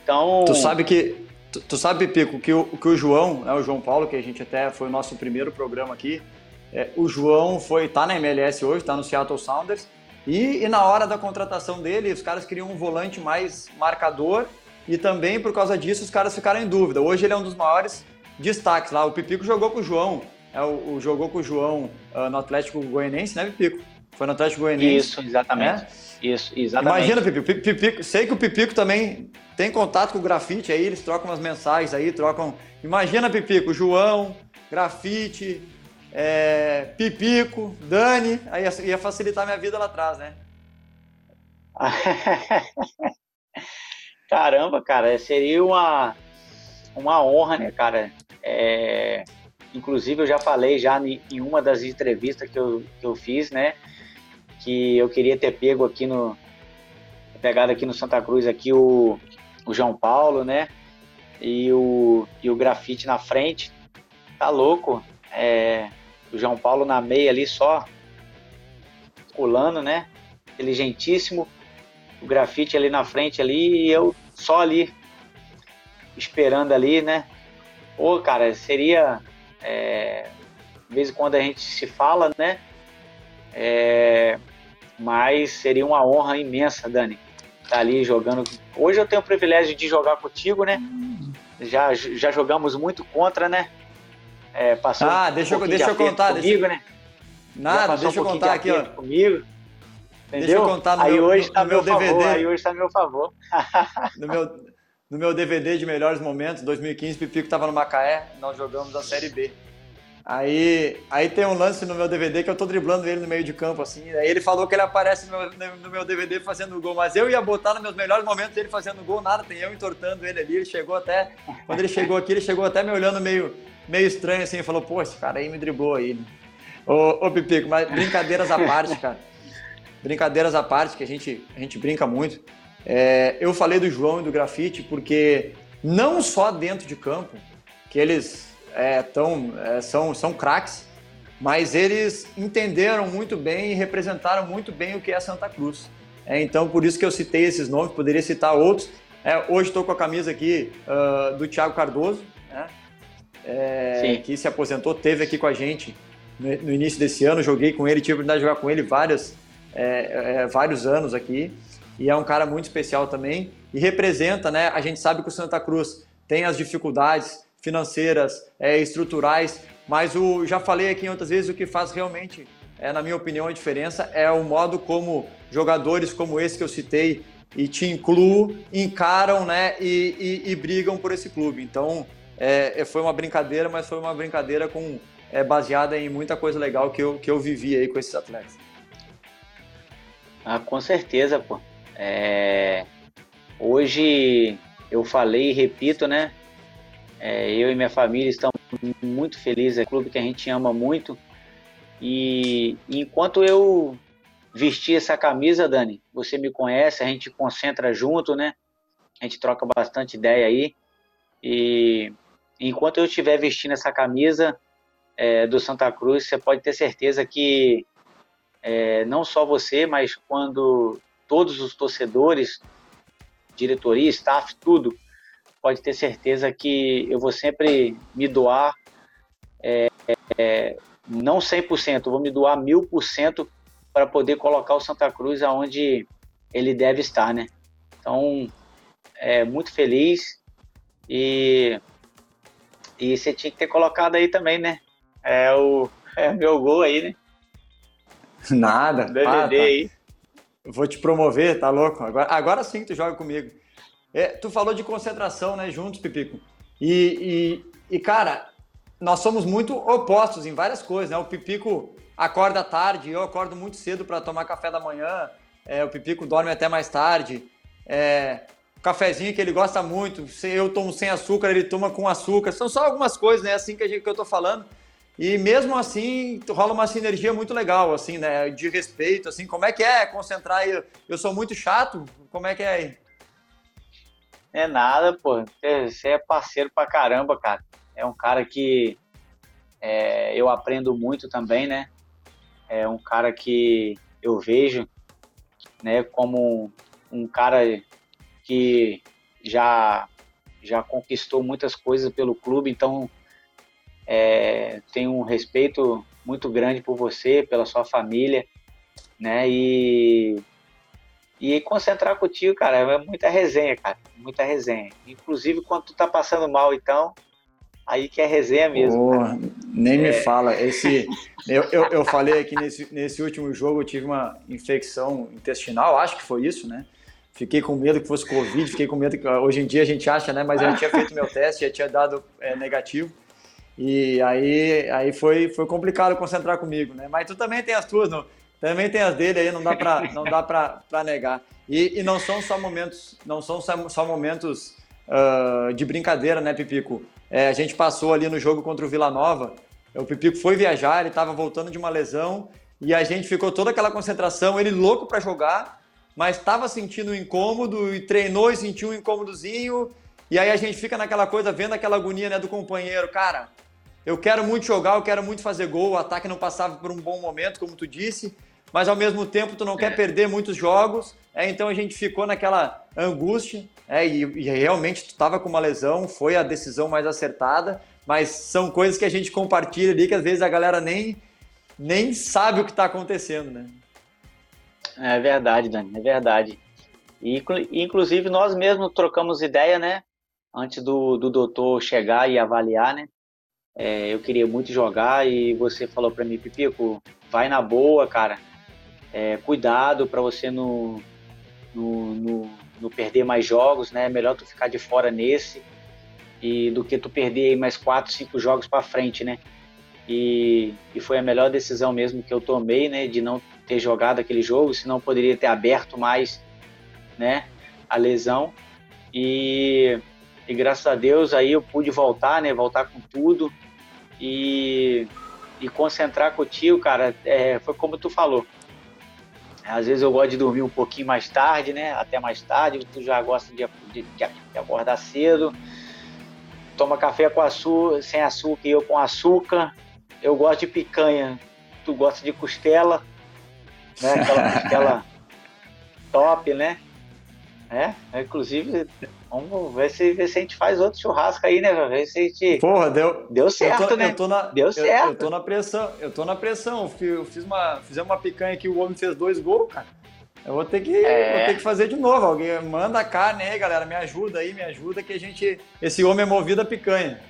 Então. Tu sabe que. Tu, tu sabe, Pico, que o, que o João, né, o João Paulo, que a gente até foi o nosso primeiro programa aqui, é, o João foi tá na MLS hoje, tá no Seattle Sounders, e, e, na hora da contratação dele, os caras queriam um volante mais marcador, e também por causa disso os caras ficaram em dúvida. Hoje ele é um dos maiores destaques lá. O Pipico jogou com o João, é, o, o jogou com o João uh, no Atlético Goianiense, né, Pipico? Foi no Atlético Goianiense. Isso, exatamente. Né? Isso, exatamente. Imagina, Pipico, Pipico, sei que o Pipico também tem contato com o grafite aí, eles trocam umas mensagens aí, trocam. Imagina, Pipico, João, grafite, é, Pipico, Dani, aí ia facilitar minha vida lá atrás, né? Caramba, cara, seria uma, uma honra, né, cara? É, inclusive, eu já falei já em uma das entrevistas que eu, que eu fiz, né? Que eu queria ter pego aqui no pegado aqui no Santa Cruz aqui o, o João Paulo, né? E o, e o grafite na frente. Tá louco. É, o João Paulo na meia ali só pulando, né? Inteligentíssimo. O grafite ali na frente ali e eu só ali esperando ali, né? Pô, cara, seria é, de vez em quando a gente se fala, né? É, mas seria uma honra imensa, Dani, estar tá ali jogando. Hoje eu tenho o privilégio de jogar contigo, né? Já, já jogamos muito contra, né? É, passou ah, um deixa, eu, deixa eu contar. Comigo, deixa... né? Nada, deixa um eu contar aqui, ó. Comigo. Entendeu? Deixa eu contar no aí meu, hoje está meu DVD. Favor, aí hoje está meu favor. no meu no meu DVD de melhores momentos, 2015, Pipico estava no Macaé, nós jogamos a Série B. Aí, aí tem um lance no meu DVD que eu tô driblando ele no meio de campo, assim. Aí ele falou que ele aparece no meu, no meu DVD fazendo gol, mas eu ia botar nos meus melhores momentos ele fazendo gol, nada, tem eu entortando ele ali. Ele chegou até. Quando ele chegou aqui, ele chegou até me olhando meio, meio estranho, assim, e falou: pô, esse cara aí me driblou aí. Ô, ô Pipico, mas brincadeiras à parte, cara. Brincadeiras à parte, que a gente, a gente brinca muito. É, eu falei do João e do grafite porque não só dentro de campo, que eles é, tão, é, são, são craques, mas eles entenderam muito bem e representaram muito bem o que é Santa Cruz. É, então, por isso que eu citei esses nomes, poderia citar outros. É, hoje estou com a camisa aqui uh, do Thiago Cardoso, né? É, que se aposentou, teve aqui com a gente no, no, início desse ano. Joguei com ele, tive a oportunidade de jogar com ele várias, é, vários anos aqui. E é um cara muito especial também. E representa, né? A gente sabe que o Santa Cruz tem as dificuldades, financeiras, é, estruturais, mas o, já falei aqui outras vezes o que faz realmente, é, na minha opinião, a diferença é o modo como jogadores como esse que eu citei e te incluo, encaram né, e, e, e brigam por esse clube. Então, é, é, foi uma brincadeira, mas foi uma brincadeira com, é, baseada em muita coisa legal que eu, que eu vivi aí com esses atletas. Ah, com certeza, pô. É... Hoje eu falei e repito, né? É, eu e minha família estamos muito felizes, é um clube que a gente ama muito. E, enquanto eu vesti essa camisa, Dani, você me conhece, a gente concentra junto, né? A gente troca bastante ideia aí. E enquanto eu estiver vestindo essa camisa é, do Santa Cruz, você pode ter certeza que é, não só você, mas quando todos os torcedores, diretoria, staff, tudo, pode ter certeza que eu vou sempre me doar, é, é, não 100%, vou me doar 1000% para poder colocar o Santa Cruz aonde ele deve estar, né? Então, é muito feliz e e você tinha que ter colocado aí também, né? É o é meu gol aí, né? Nada. DVD ah, tá. aí. Vou te promover, tá louco? Agora, agora sim que tu joga comigo. É, tu falou de concentração, né, juntos, Pipico. E, e, e, cara, nós somos muito opostos em várias coisas, né? O Pipico acorda tarde, eu acordo muito cedo para tomar café da manhã. É, o Pipico dorme até mais tarde. É, o cafezinho que ele gosta muito, eu tomo sem açúcar, ele toma com açúcar. São só algumas coisas, né? Assim que, a gente, que eu tô falando. E mesmo assim, rola uma sinergia muito legal, assim, né? De respeito, assim. Como é que é concentrar? Eu, eu sou muito chato. Como é que é aí? É nada, pô. Você é parceiro pra caramba, cara. É um cara que é, eu aprendo muito também, né? É um cara que eu vejo, né, como um cara que já já conquistou muitas coisas pelo clube, então é, tenho um respeito muito grande por você, pela sua família, né? E e concentrar contigo, cara, é muita resenha, cara. Muita resenha. Inclusive quando tu tá passando mal, então, aí que é resenha mesmo. Oh, nem é. me fala. Esse, eu, eu, eu falei aqui nesse, nesse último jogo, eu tive uma infecção intestinal, acho que foi isso, né? Fiquei com medo que fosse Covid, fiquei com medo que hoje em dia a gente acha, né? Mas eu tinha feito meu teste, já tinha dado é, negativo. E aí, aí foi, foi complicado concentrar comigo, né? Mas tu também tem as tuas, não? Também tem as dele aí, não dá para não dá para negar. E, e, não são só momentos, não são só, momentos uh, de brincadeira, né, Pipico? É, a gente passou ali no jogo contra o Vila Nova. O Pipico foi viajar, ele estava voltando de uma lesão e a gente ficou toda aquela concentração, ele louco para jogar, mas estava sentindo um incômodo e treinou e sentiu um incômodozinho. E aí a gente fica naquela coisa, vendo aquela agonia né, do companheiro. Cara, eu quero muito jogar, eu quero muito fazer gol, o ataque não passava por um bom momento, como tu disse mas ao mesmo tempo tu não quer perder muitos jogos, é, então a gente ficou naquela angústia, é, e, e realmente tu estava com uma lesão, foi a decisão mais acertada, mas são coisas que a gente compartilha ali que às vezes a galera nem, nem sabe o que está acontecendo, né? É verdade, Dani, é verdade. E, inclusive nós mesmos trocamos ideia, né? Antes do, do doutor chegar e avaliar, né? É, eu queria muito jogar e você falou para mim, Pipico, vai na boa, cara é, cuidado para você não, não, perder mais jogos, né? Melhor tu ficar de fora nesse e do que tu perder mais quatro, cinco jogos para frente, né? E, e foi a melhor decisão mesmo que eu tomei, né? De não ter jogado aquele jogo, senão poderia ter aberto mais, né? A lesão e, e graças a Deus aí eu pude voltar, né? Voltar com tudo e, e concentrar contigo, cara. É, foi como tu falou. Às vezes eu gosto de dormir um pouquinho mais tarde, né? Até mais tarde. Tu já gosta de, de, de acordar cedo. Toma café com açúcar, sem açúcar e eu com açúcar. Eu gosto de picanha. Tu gosta de costela, né? Aquela costela top, né? É, inclusive, vamos ver se, ver se a gente faz outro churrasco aí, né? Ver se a gente. Porra, deu. Deu certo, eu tô, né? Eu tô na, deu eu, certo. Eu tô na pressão, eu tô na pressão. Eu fiz uma, fizemos uma picanha aqui, o homem fez dois gols, cara. Eu vou ter que, é. vou ter que fazer de novo. Alguém manda a carne aí, galera. Me ajuda aí, me ajuda que a gente. Esse homem é movido a picanha.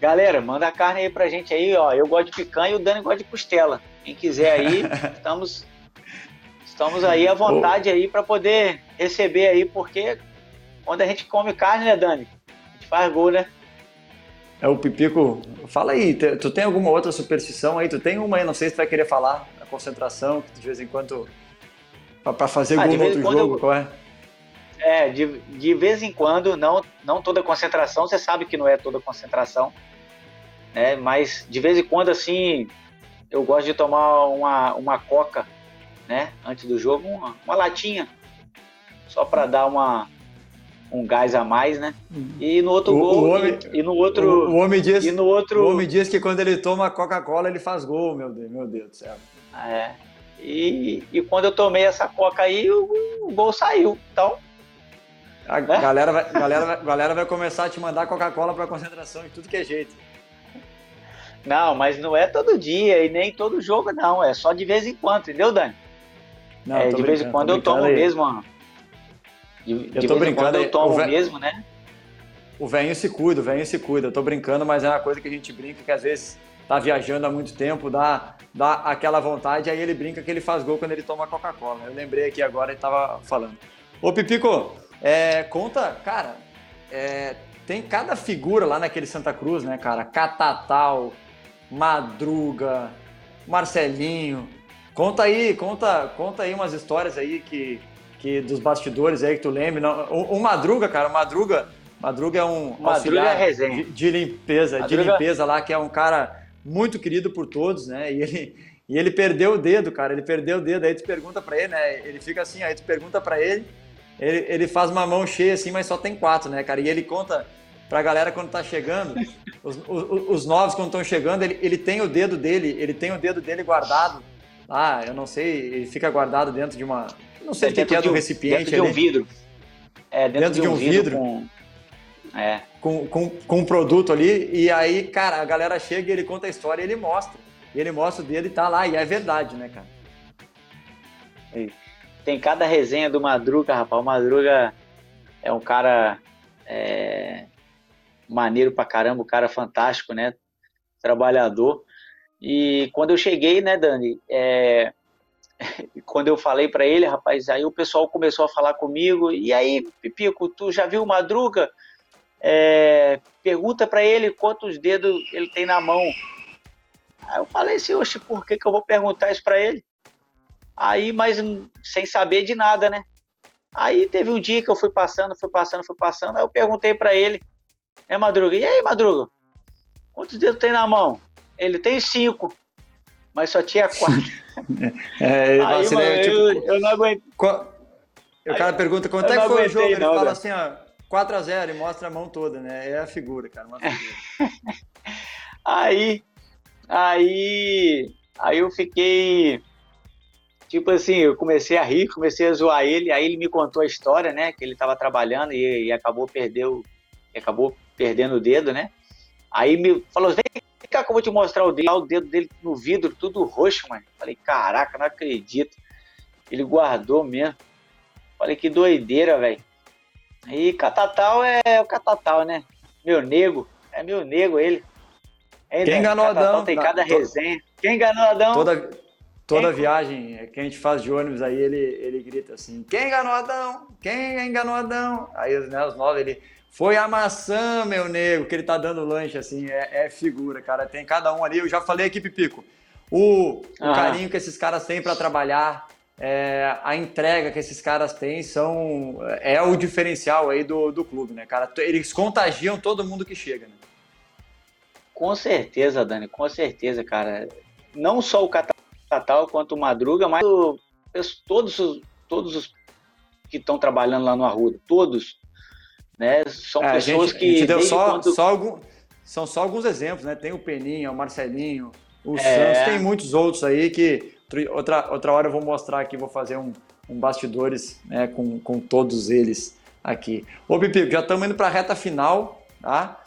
Galera, manda a carne aí pra gente aí, ó. Eu gosto de picanha e o Dani gosta de costela. Quem quiser aí, estamos Estamos aí à vontade aí para poder receber aí, porque quando a gente come carne, né, Dani? A gente faz gol, né? É o Pipico. Fala aí, tu tem alguma outra superstição aí? Tu tem uma aí, não sei se tu vai querer falar, a concentração, que de vez em quando. para fazer ah, gol no outro jogo, eu... qual é? É, de, de vez em quando, não, não toda concentração, você sabe que não é toda concentração, né? Mas de vez em quando, assim, eu gosto de tomar uma, uma coca né? Antes do jogo, uma, uma latinha, só para dar uma um gás a mais, né? E no outro o, gol o homem, e, e, no outro o, o, homem diz, e no outro o homem diz que quando ele toma Coca-Cola ele faz gol, meu Deus, meu Deus do céu. É. E, e quando eu tomei essa Coca aí, o, o gol saiu. Então, a né? galera, vai, galera, galera vai começar a te mandar Coca-Cola para concentração de tudo que é jeito. Não, mas não é todo dia e nem todo jogo, não. É só de vez em quando, entendeu, Dani? Não, é, de vez em quando eu tomo aí. mesmo. De, eu de tô brincando, eu tomo ve... mesmo, né? O velho se cuida, o velho se cuida. Eu tô brincando, mas é uma coisa que a gente brinca que às vezes tá viajando há muito tempo, dá, dá aquela vontade, aí ele brinca que ele faz gol quando ele toma Coca-Cola. Eu lembrei aqui agora e tava falando. Ô Pipico, é, conta, cara, é, tem cada figura lá naquele Santa Cruz, né, cara? Catatal, Madruga, Marcelinho. Conta aí, conta, conta aí umas histórias aí que, que dos bastidores aí que tu lembra. O, o Madruga, cara, o Madruga, Madruga é um Madruga é de, de, limpeza, Madruga... de limpeza lá, que é um cara muito querido por todos, né? E ele, e ele perdeu o dedo, cara, ele perdeu o dedo, aí tu pergunta para ele, né? Ele fica assim, aí tu pergunta para ele, ele, ele faz uma mão cheia assim, mas só tem quatro, né, cara? E ele conta pra galera quando tá chegando, os, os, os novos quando estão chegando, ele, ele tem o dedo dele, ele tem o dedo dele guardado ah, eu não sei, ele fica guardado dentro de uma. Não sei é, o que é do um, recipiente. Dentro de um vidro. É, dentro, dentro de, um, de um vidro. vidro com... É. Com, com, com um produto ali, e aí, cara, a galera chega e ele conta a história e ele mostra. E ele mostra o dedo e tá lá, e é verdade, né, cara? Tem cada resenha do Madruga, rapaz. O Madruga é um cara é, maneiro pra caramba, um cara fantástico, né? Trabalhador. E quando eu cheguei, né, Dani, é, quando eu falei para ele, rapaz, aí o pessoal começou a falar comigo. E aí, Pipico, tu já viu Madruga? É, pergunta para ele quantos dedos ele tem na mão. Aí eu falei assim, oxe, por que, que eu vou perguntar isso para ele? Aí, mas sem saber de nada, né? Aí teve um dia que eu fui passando, fui passando, fui passando. Aí eu perguntei para ele, é Madruga, e aí, Madruga? Quantos dedos tem na mão? Ele tem cinco, mas só tinha quatro. é, aí, mano, tipo, eu, eu, não aguento. Qual... O cara pergunta quanto é que foi o jogo, ele fala assim, ó, 4x0 e mostra a mão toda, né? É a figura, cara, uma figura. aí, aí, aí eu fiquei, tipo assim, eu comecei a rir, comecei a zoar ele, aí ele me contou a história, né, que ele estava trabalhando e, e, acabou perdeu, acabou perdendo o dedo, né? Aí me falou, vem cá que eu vou te mostrar o dedo, o dedo dele no vidro, tudo roxo, mano. Falei, caraca, não acredito. Ele guardou mesmo. Falei, que doideira, velho. E Catatal é o Catatal, né? Meu nego. É meu nego ele. Quem enganou Adão? Tem cada resenha. Quem enganou Adão? Toda, toda viagem que a gente faz de ônibus aí, ele, ele grita assim: quem enganou Adão? Quem enganou Adão? Aí né, os nove, ele. Foi a maçã, meu nego, que ele tá dando lanche, assim, é, é figura, cara. Tem cada um ali, eu já falei aqui, Pipico. O, o ah. carinho que esses caras têm para trabalhar, é, a entrega que esses caras têm são é o diferencial aí do, do clube, né, cara? Eles contagiam todo mundo que chega, né? Com certeza, Dani, com certeza, cara. Não só o Catal quanto o Madruga, mas o, todos, os, todos os que estão trabalhando lá no Arruda, todos, né? São é, pessoas gente, que. deu só, quando... só algum, são só alguns exemplos, né? Tem o Peninha, o Marcelinho, o é... Santos, tem muitos outros aí que Outra, outra hora eu vou mostrar aqui, vou fazer um, um bastidores né, com, com todos eles aqui. Ô, Pipico, já estamos indo para a reta final, tá?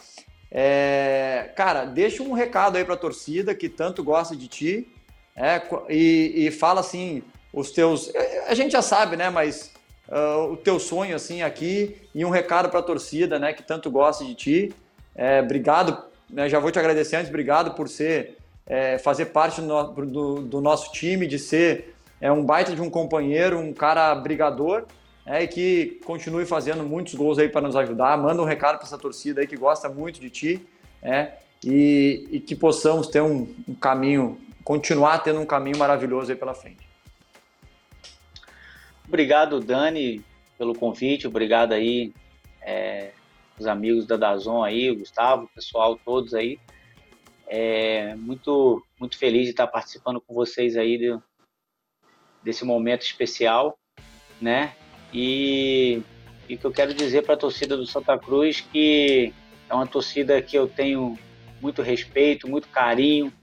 É, cara, deixa um recado aí para a torcida que tanto gosta de ti é, e, e, fala assim os teus. A gente já sabe, né? Mas uh, o teu sonho assim aqui e um recado para a torcida, né? Que tanto gosta de ti. É, obrigado, né, já vou te agradecer antes. Obrigado por ser é, fazer parte do, do, do, nosso time, de ser é, um baita de um companheiro, um cara brigador, é, e que continue fazendo muitos gols aí para nos ajudar. Manda um recado para essa torcida aí que gosta muito de ti, é, e, e que possamos ter um, um, caminho, continuar tendo um caminho maravilhoso aí pela frente. Obrigado, Dani, pelo convite, obrigado aí, é, os amigos da Dazon aí, o Gustavo, o pessoal, todos aí. É, muito, muito feliz de estar participando com vocês aí de, desse momento especial, né? E, o que eu quero dizer para a torcida do Santa Cruz que é uma torcida que eu tenho muito respeito, muito carinho,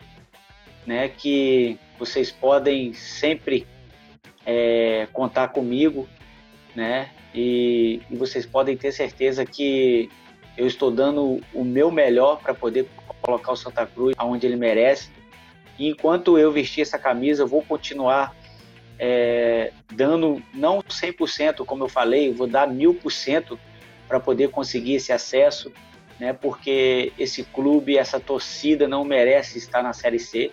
né? Que vocês podem sempre é, contar comigo, né? E, e vocês podem ter certeza que eu estou dando o meu melhor para poder colocar o Santa Cruz aonde ele merece. E enquanto eu vestir essa camisa, eu vou continuar é, dando, não 100%, como eu falei, vou dar mil por cento para poder conseguir esse acesso, né? Porque esse clube, essa torcida não merece estar na Série C.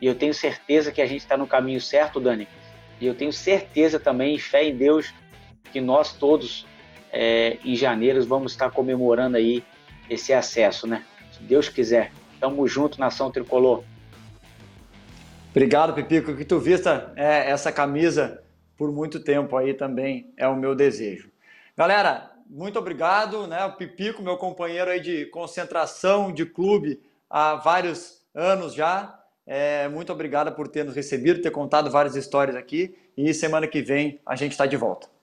E eu tenho certeza que a gente está no caminho certo, Dani. E eu tenho certeza também, fé em Deus, que nós todos, é, em janeiro, vamos estar comemorando aí esse acesso, né? Se Deus quiser. Tamo junto, nação tricolor. Obrigado, Pipico. Que tu vista é, essa camisa por muito tempo aí também é o meu desejo. Galera, muito obrigado, né? O Pipico, meu companheiro aí de concentração de clube há vários anos já. É, muito obrigado por ter nos recebido, ter contado várias histórias aqui. E semana que vem a gente está de volta.